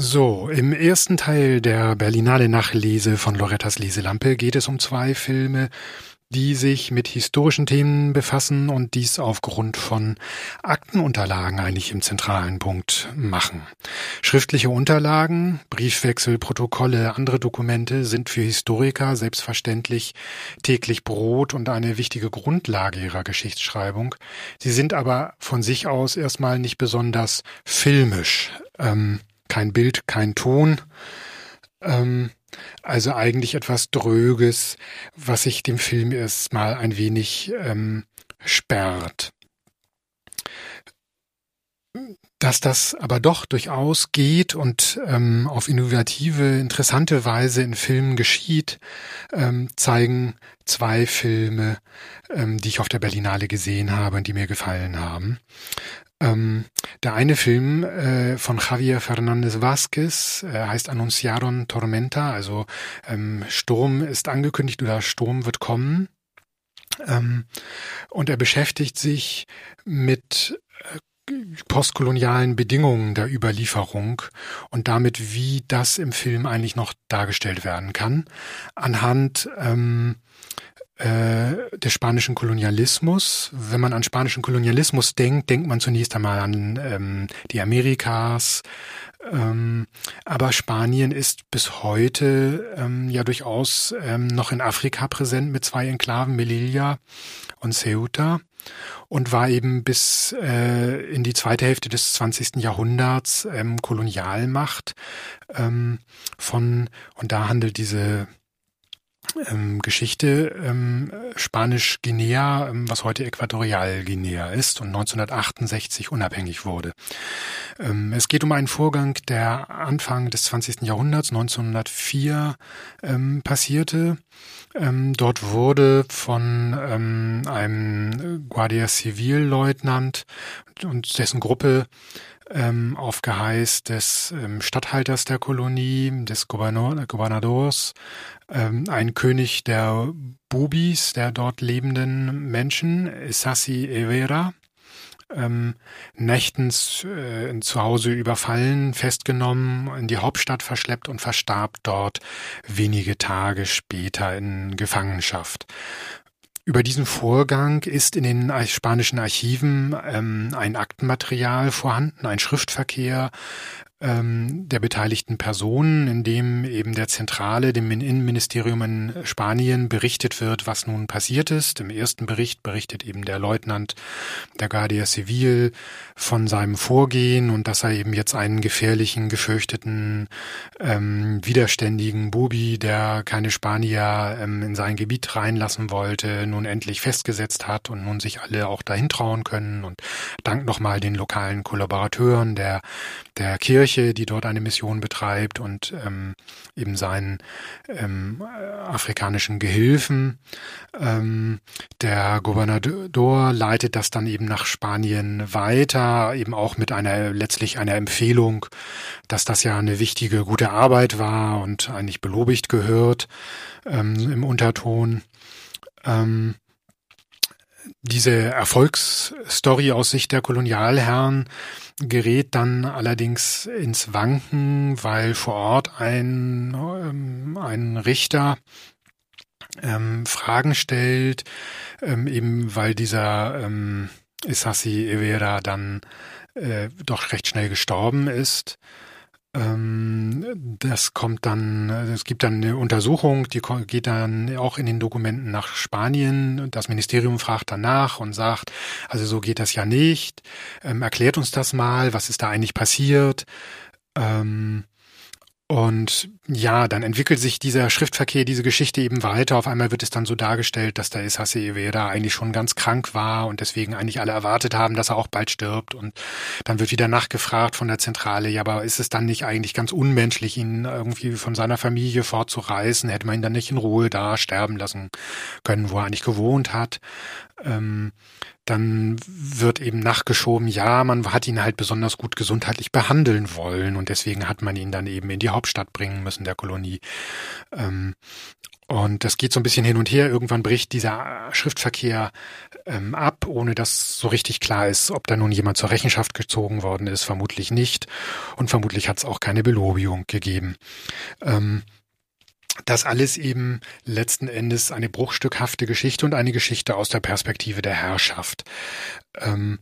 So, im ersten Teil der Berlinale Nachlese von Lorettas Leselampe geht es um zwei Filme, die sich mit historischen Themen befassen und dies aufgrund von Aktenunterlagen eigentlich im zentralen Punkt machen. Schriftliche Unterlagen, Briefwechsel, Protokolle, andere Dokumente sind für Historiker selbstverständlich täglich Brot und eine wichtige Grundlage ihrer Geschichtsschreibung. Sie sind aber von sich aus erstmal nicht besonders filmisch. Ähm, kein Bild, kein Ton. Ähm, also eigentlich etwas Dröges, was sich dem Film erstmal ein wenig ähm, sperrt. Dass das aber doch durchaus geht und ähm, auf innovative, interessante Weise in Filmen geschieht, ähm, zeigen zwei Filme, ähm, die ich auf der Berlinale gesehen habe und die mir gefallen haben. Ähm, der eine Film äh, von Javier Fernandez Vázquez äh, heißt Annunciaron Tormenta, also ähm, Sturm ist angekündigt oder Sturm wird kommen. Ähm, und er beschäftigt sich mit äh, postkolonialen Bedingungen der Überlieferung und damit, wie das im Film eigentlich noch dargestellt werden kann, anhand ähm, äh, des spanischen Kolonialismus. Wenn man an spanischen Kolonialismus denkt, denkt man zunächst einmal an ähm, die Amerikas. Ähm, aber Spanien ist bis heute ähm, ja durchaus ähm, noch in Afrika präsent mit zwei Enklaven, Melilla und Ceuta und war eben bis äh, in die zweite Hälfte des 20. Jahrhunderts ähm, Kolonialmacht ähm, von, und da handelt diese ähm, Geschichte ähm, Spanisch-Guinea, ähm, was heute Äquatorialguinea ist und 1968 unabhängig wurde. Ähm, es geht um einen Vorgang, der Anfang des 20. Jahrhunderts, 1904, ähm, passierte. Ähm, dort wurde von einem Guardia Civil Leutnant und dessen Gruppe ähm, auf Geheiß des ähm, Statthalters der Kolonie, des Gouverneur, Gouvernadors, ähm, ein König der Bubis, der dort lebenden Menschen, Sassi Evera, ähm, nächtens äh, zu Hause überfallen, festgenommen, in die Hauptstadt verschleppt und verstarb dort wenige Tage später in Gefangenschaft. Über diesen Vorgang ist in den spanischen Archiven ähm, ein Aktenmaterial vorhanden, ein Schriftverkehr, ähm, der beteiligten Personen, in dem eben der Zentrale, dem Innenministerium in Spanien berichtet wird, was nun passiert ist. Im ersten Bericht berichtet eben der Leutnant der Guardia Civil von seinem Vorgehen und dass er eben jetzt einen gefährlichen, gefürchteten, ähm, widerständigen Bubi, der keine Spanier ähm, in sein Gebiet reinlassen wollte, nun endlich festgesetzt hat und nun sich alle auch dahin trauen können und dank nochmal den lokalen Kollaborateuren der, der Kirche Kirche, die dort eine Mission betreibt und ähm, eben seinen ähm, afrikanischen Gehilfen. Ähm, der Gouverneur leitet das dann eben nach Spanien weiter, eben auch mit einer letztlich einer Empfehlung, dass das ja eine wichtige, gute Arbeit war und eigentlich belobigt gehört ähm, im Unterton. Ähm, diese Erfolgsstory aus Sicht der Kolonialherren gerät dann allerdings ins Wanken, weil vor Ort ein, ähm, ein Richter ähm, Fragen stellt, ähm, eben weil dieser ähm, Isassi Evera dann äh, doch recht schnell gestorben ist. Ähm, das kommt dann, es gibt dann eine Untersuchung, die geht dann auch in den Dokumenten nach Spanien. Das Ministerium fragt danach und sagt, also so geht das ja nicht. Ähm, erklärt uns das mal, was ist da eigentlich passiert? Ähm, und ja, dann entwickelt sich dieser Schriftverkehr, diese Geschichte eben weiter. Auf einmal wird es dann so dargestellt, dass der Isase Evera eigentlich schon ganz krank war und deswegen eigentlich alle erwartet haben, dass er auch bald stirbt. Und dann wird wieder nachgefragt von der Zentrale, ja, aber ist es dann nicht eigentlich ganz unmenschlich, ihn irgendwie von seiner Familie fortzureißen? Hätte man ihn dann nicht in Ruhe da sterben lassen können, wo er eigentlich gewohnt hat? Ähm, dann wird eben nachgeschoben, ja, man hat ihn halt besonders gut gesundheitlich behandeln wollen und deswegen hat man ihn dann eben in die Hauptstadt bringen müssen der Kolonie. Ähm, Und das geht so ein bisschen hin und her. Irgendwann bricht dieser Schriftverkehr ähm, ab, ohne dass so richtig klar ist, ob da nun jemand zur Rechenschaft gezogen worden ist. Vermutlich nicht. Und vermutlich hat es auch keine Belobigung gegeben. Ähm, das alles eben letzten Endes eine bruchstückhafte Geschichte und eine Geschichte aus der Perspektive der Herrschaft. Ähm,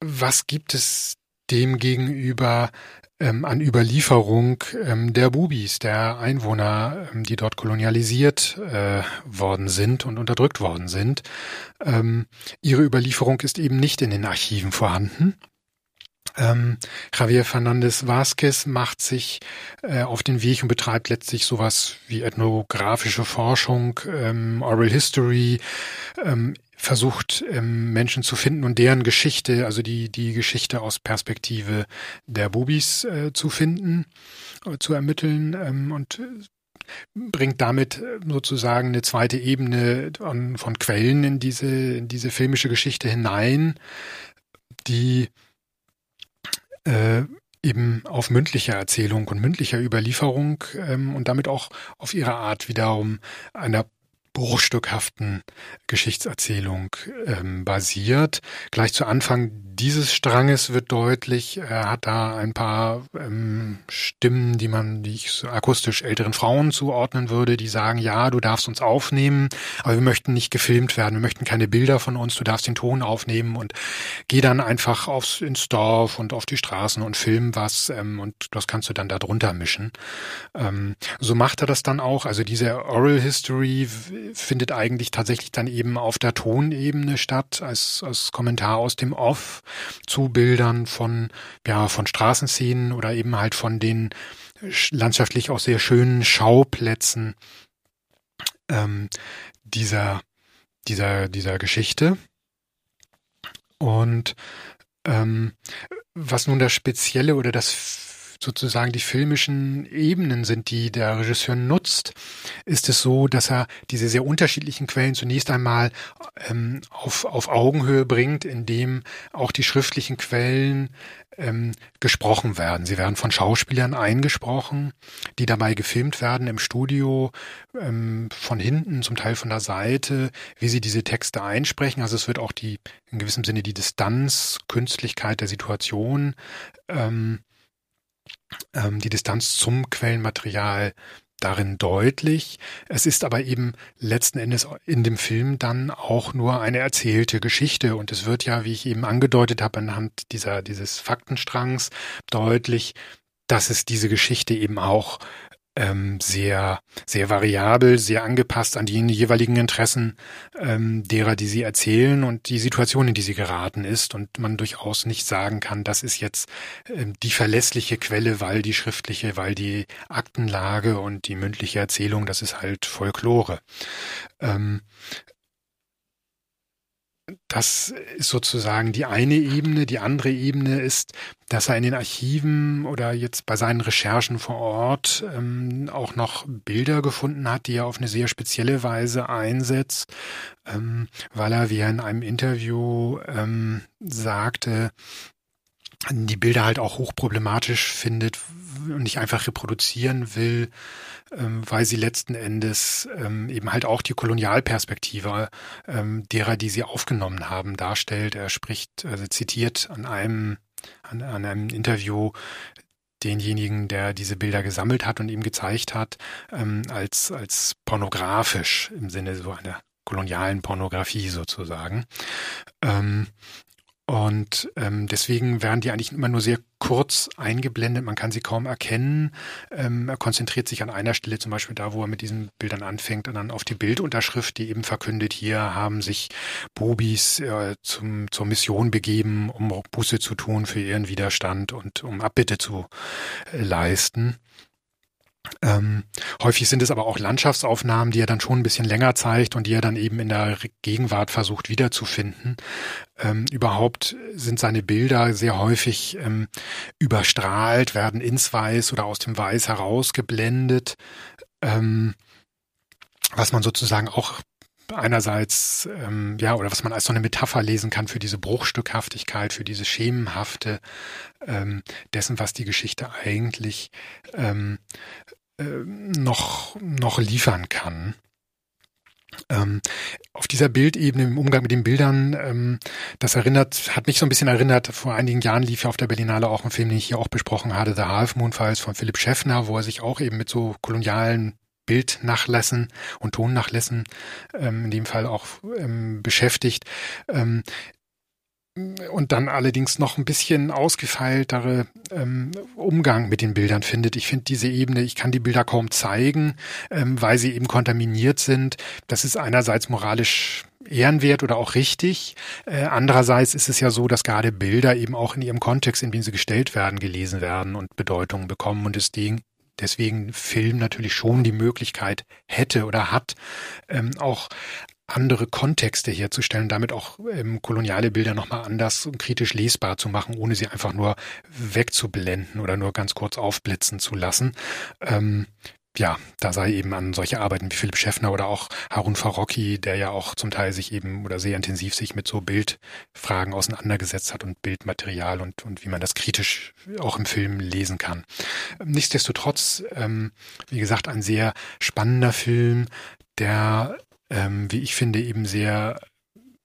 was gibt es dem gegenüber ähm, an Überlieferung ähm, der Bubis, der Einwohner, ähm, die dort kolonialisiert äh, worden sind und unterdrückt worden sind. Ähm, ihre Überlieferung ist eben nicht in den Archiven vorhanden. Ähm, Javier Fernandez Vázquez macht sich äh, auf den Weg und betreibt letztlich sowas wie ethnografische Forschung, ähm, Oral History, versucht ähm, Menschen zu finden und deren Geschichte, also die die Geschichte aus Perspektive der Bubis äh, zu finden, äh, zu ermitteln ähm, und äh, bringt damit äh, sozusagen eine zweite Ebene von, von Quellen in diese in diese filmische Geschichte hinein, die äh, eben auf mündlicher Erzählung und mündlicher Überlieferung ähm, und damit auch auf ihre Art wiederum einer bruchstückhaften Geschichtserzählung ähm, basiert. Gleich zu Anfang dieses Stranges wird deutlich, er hat da ein paar ähm, Stimmen, die man, die ich so akustisch älteren Frauen zuordnen würde, die sagen, ja, du darfst uns aufnehmen, aber wir möchten nicht gefilmt werden, wir möchten keine Bilder von uns, du darfst den Ton aufnehmen und geh dann einfach aufs ins Dorf und auf die Straßen und film was ähm, und das kannst du dann da drunter mischen. Ähm, so macht er das dann auch. Also diese Oral History findet eigentlich tatsächlich dann eben auf der Tonebene statt, als, als Kommentar aus dem Off zu Bildern von, ja, von Straßenszenen oder eben halt von den landschaftlich auch sehr schönen Schauplätzen ähm, dieser, dieser, dieser Geschichte. Und ähm, was nun das Spezielle oder das sozusagen die filmischen Ebenen sind, die der Regisseur nutzt, ist es so, dass er diese sehr unterschiedlichen Quellen zunächst einmal ähm, auf, auf Augenhöhe bringt, indem auch die schriftlichen Quellen ähm, gesprochen werden. Sie werden von Schauspielern eingesprochen, die dabei gefilmt werden im Studio, ähm, von hinten, zum Teil von der Seite, wie sie diese Texte einsprechen. Also es wird auch die, in gewissem Sinne die Distanz, Künstlichkeit der Situation ähm, ähm, die Distanz zum Quellenmaterial darin deutlich. Es ist aber eben letzten Endes in dem Film dann auch nur eine erzählte Geschichte und es wird ja, wie ich eben angedeutet habe, anhand dieser dieses Faktenstrangs deutlich, dass es diese Geschichte eben auch ähm, sehr, sehr variabel, sehr angepasst an die jeweiligen Interessen ähm, derer, die sie erzählen und die Situation, in die sie geraten ist. Und man durchaus nicht sagen kann, das ist jetzt ähm, die verlässliche Quelle, weil die schriftliche, weil die Aktenlage und die mündliche Erzählung, das ist halt Folklore. Ähm, das ist sozusagen die eine Ebene. Die andere Ebene ist, dass er in den Archiven oder jetzt bei seinen Recherchen vor Ort ähm, auch noch Bilder gefunden hat, die er auf eine sehr spezielle Weise einsetzt, ähm, weil er, wie er in einem Interview ähm, sagte, die Bilder halt auch hochproblematisch findet und nicht einfach reproduzieren will, ähm, weil sie letzten Endes ähm, eben halt auch die Kolonialperspektive ähm, derer, die sie aufgenommen haben, darstellt. Er spricht, also zitiert an einem, an, an einem Interview denjenigen, der diese Bilder gesammelt hat und ihm gezeigt hat, als, als pornografisch im Sinne so einer kolonialen Pornografie sozusagen. Und ähm, deswegen werden die eigentlich immer nur sehr kurz eingeblendet, man kann sie kaum erkennen. Ähm, er konzentriert sich an einer Stelle, zum Beispiel da, wo er mit diesen Bildern anfängt, und dann auf die Bildunterschrift, die eben verkündet, hier haben sich Bubis äh, zum, zur Mission begeben, um Buße zu tun für ihren Widerstand und um Abbitte zu äh, leisten. Ähm, häufig sind es aber auch Landschaftsaufnahmen, die er dann schon ein bisschen länger zeigt und die er dann eben in der Gegenwart versucht wiederzufinden. Ähm, überhaupt sind seine Bilder sehr häufig ähm, überstrahlt, werden ins Weiß oder aus dem Weiß herausgeblendet, ähm, was man sozusagen auch einerseits, ähm, ja, oder was man als so eine Metapher lesen kann für diese Bruchstückhaftigkeit, für diese Schemenhafte ähm, dessen, was die Geschichte eigentlich ähm, äh, noch, noch liefern kann. ähm, auf dieser Bildebene im Umgang mit den Bildern, ähm, das erinnert, hat mich so ein bisschen erinnert, vor einigen Jahren lief ja auf der Berlinale auch ein Film, den ich hier auch besprochen hatte, The Half Moon Files von Philipp Schäffner, wo er sich auch eben mit so kolonialen Bildnachlässen und Tonnachlässen ähm, in dem Fall auch ähm, beschäftigt. Ähm, und dann allerdings noch ein bisschen ausgefeiltere ähm, Umgang mit den Bildern findet. Ich finde diese Ebene, ich kann die Bilder kaum zeigen, ähm, weil sie eben kontaminiert sind. Das ist einerseits moralisch ehrenwert oder auch richtig. Äh, andererseits ist es ja so, dass gerade Bilder eben auch in ihrem Kontext, in dem sie gestellt werden, gelesen werden und Bedeutungen bekommen und deswegen deswegen Film natürlich schon die Möglichkeit hätte oder hat, ähm, auch andere Kontexte herzustellen, damit auch ähm, koloniale Bilder nochmal anders und kritisch lesbar zu machen, ohne sie einfach nur wegzublenden oder nur ganz kurz aufblitzen zu lassen. Ähm, ja, da sei eben an solche Arbeiten wie Philipp Schäffner oder auch Harun Farocki, der ja auch zum Teil sich eben oder sehr intensiv sich mit so Bildfragen auseinandergesetzt hat und Bildmaterial und, und wie man das kritisch auch im Film lesen kann. Nichtsdestotrotz, ähm, wie gesagt, ein sehr spannender Film, der ähm, wie ich finde, eben sehr,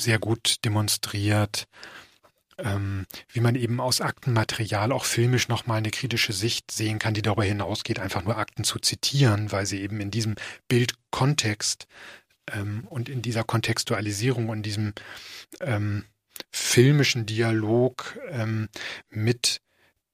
sehr gut demonstriert, ähm, wie man eben aus Aktenmaterial auch filmisch nochmal eine kritische Sicht sehen kann, die darüber hinausgeht, einfach nur Akten zu zitieren, weil sie eben in diesem Bildkontext ähm, und in dieser Kontextualisierung und diesem ähm, filmischen Dialog ähm, mit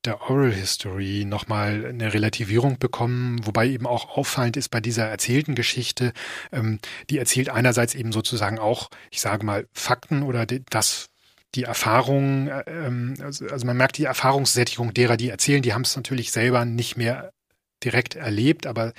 der Oral History nochmal eine Relativierung bekommen, wobei eben auch auffallend ist bei dieser erzählten Geschichte, ähm, die erzählt einerseits eben sozusagen auch, ich sage mal, Fakten oder das die Erfahrung, äh, ähm, also, also man merkt die Erfahrungssättigung derer, die erzählen, die haben es natürlich selber nicht mehr direkt erlebt, aber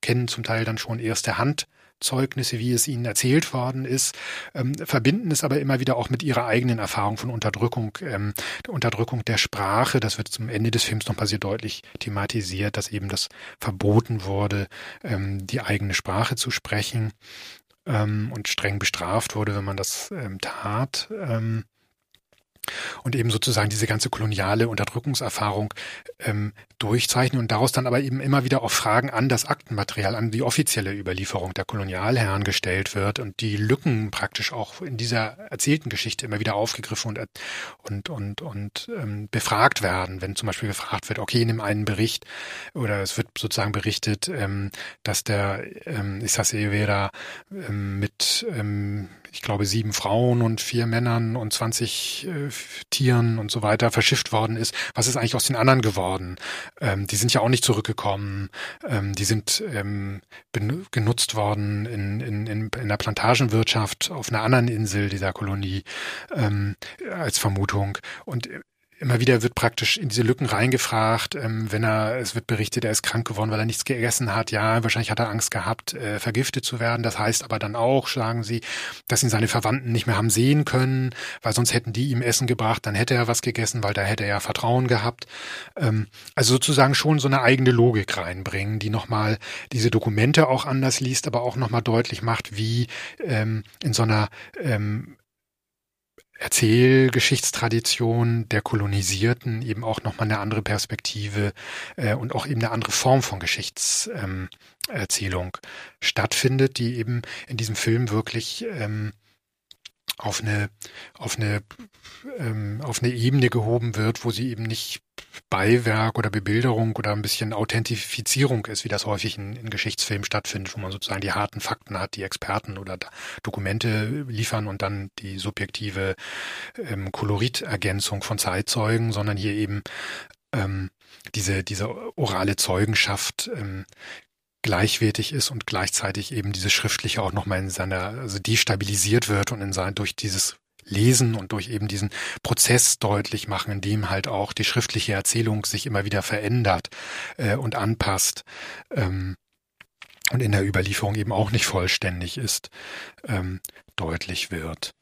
kennen zum Teil dann schon erste Hand Zeugnisse, wie es ihnen erzählt worden ist, ähm, verbinden es aber immer wieder auch mit ihrer eigenen Erfahrung von Unterdrückung, ähm, der Unterdrückung der Sprache. Das wird zum Ende des Films nochmal sehr deutlich thematisiert, dass eben das verboten wurde, ähm, die eigene Sprache zu sprechen ähm, und streng bestraft wurde, wenn man das ähm, tat. Und eben sozusagen diese ganze koloniale Unterdrückungserfahrung ähm, durchzeichnen und daraus dann aber eben immer wieder auch Fragen an das Aktenmaterial, an die offizielle Überlieferung der Kolonialherren gestellt wird und die Lücken praktisch auch in dieser erzählten Geschichte immer wieder aufgegriffen und und und und ähm, befragt werden, wenn zum Beispiel gefragt wird, okay, nimm einen Bericht oder es wird sozusagen berichtet, ähm, dass der ähm, Issas Evera ähm, mit ähm, ich glaube, sieben Frauen und vier Männern und 20 äh, Tieren und so weiter verschifft worden ist. Was ist eigentlich aus den anderen geworden? Ähm, die sind ja auch nicht zurückgekommen. Ähm, die sind ähm, genutzt worden in, in, in, in der Plantagenwirtschaft auf einer anderen Insel dieser Kolonie ähm, als Vermutung. Und immer wieder wird praktisch in diese Lücken reingefragt, ähm, wenn er, es wird berichtet, er ist krank geworden, weil er nichts gegessen hat. Ja, wahrscheinlich hat er Angst gehabt, äh, vergiftet zu werden. Das heißt aber dann auch, sagen sie, dass ihn seine Verwandten nicht mehr haben sehen können, weil sonst hätten die ihm Essen gebracht, dann hätte er was gegessen, weil da hätte er ja Vertrauen gehabt. Ähm, also sozusagen schon so eine eigene Logik reinbringen, die nochmal diese Dokumente auch anders liest, aber auch nochmal deutlich macht, wie ähm, in so einer ähm, Erzählgeschichtstradition der Kolonisierten eben auch nochmal eine andere Perspektive äh, und auch eben eine andere Form von Geschichtserzählung ähm, stattfindet, die eben in diesem Film wirklich ähm, auf eine auf eine ähm, auf eine Ebene gehoben wird, wo sie eben nicht Beiwerk oder Bebilderung oder ein bisschen Authentifizierung ist, wie das häufig in, in Geschichtsfilmen stattfindet, wo man sozusagen die harten Fakten hat, die Experten oder Dokumente liefern und dann die subjektive ähm, Koloritergänzung von Zeitzeugen, sondern hier eben ähm, diese, diese orale Zeugenschaft ähm, gleichwertig ist und gleichzeitig eben diese schriftliche auch nochmal in seiner, also destabilisiert wird und in sein, durch dieses Lesen und durch eben diesen Prozess deutlich machen, in dem halt auch die schriftliche Erzählung sich immer wieder verändert äh, und anpasst ähm, und in der Überlieferung eben auch nicht vollständig ist, ähm, deutlich wird.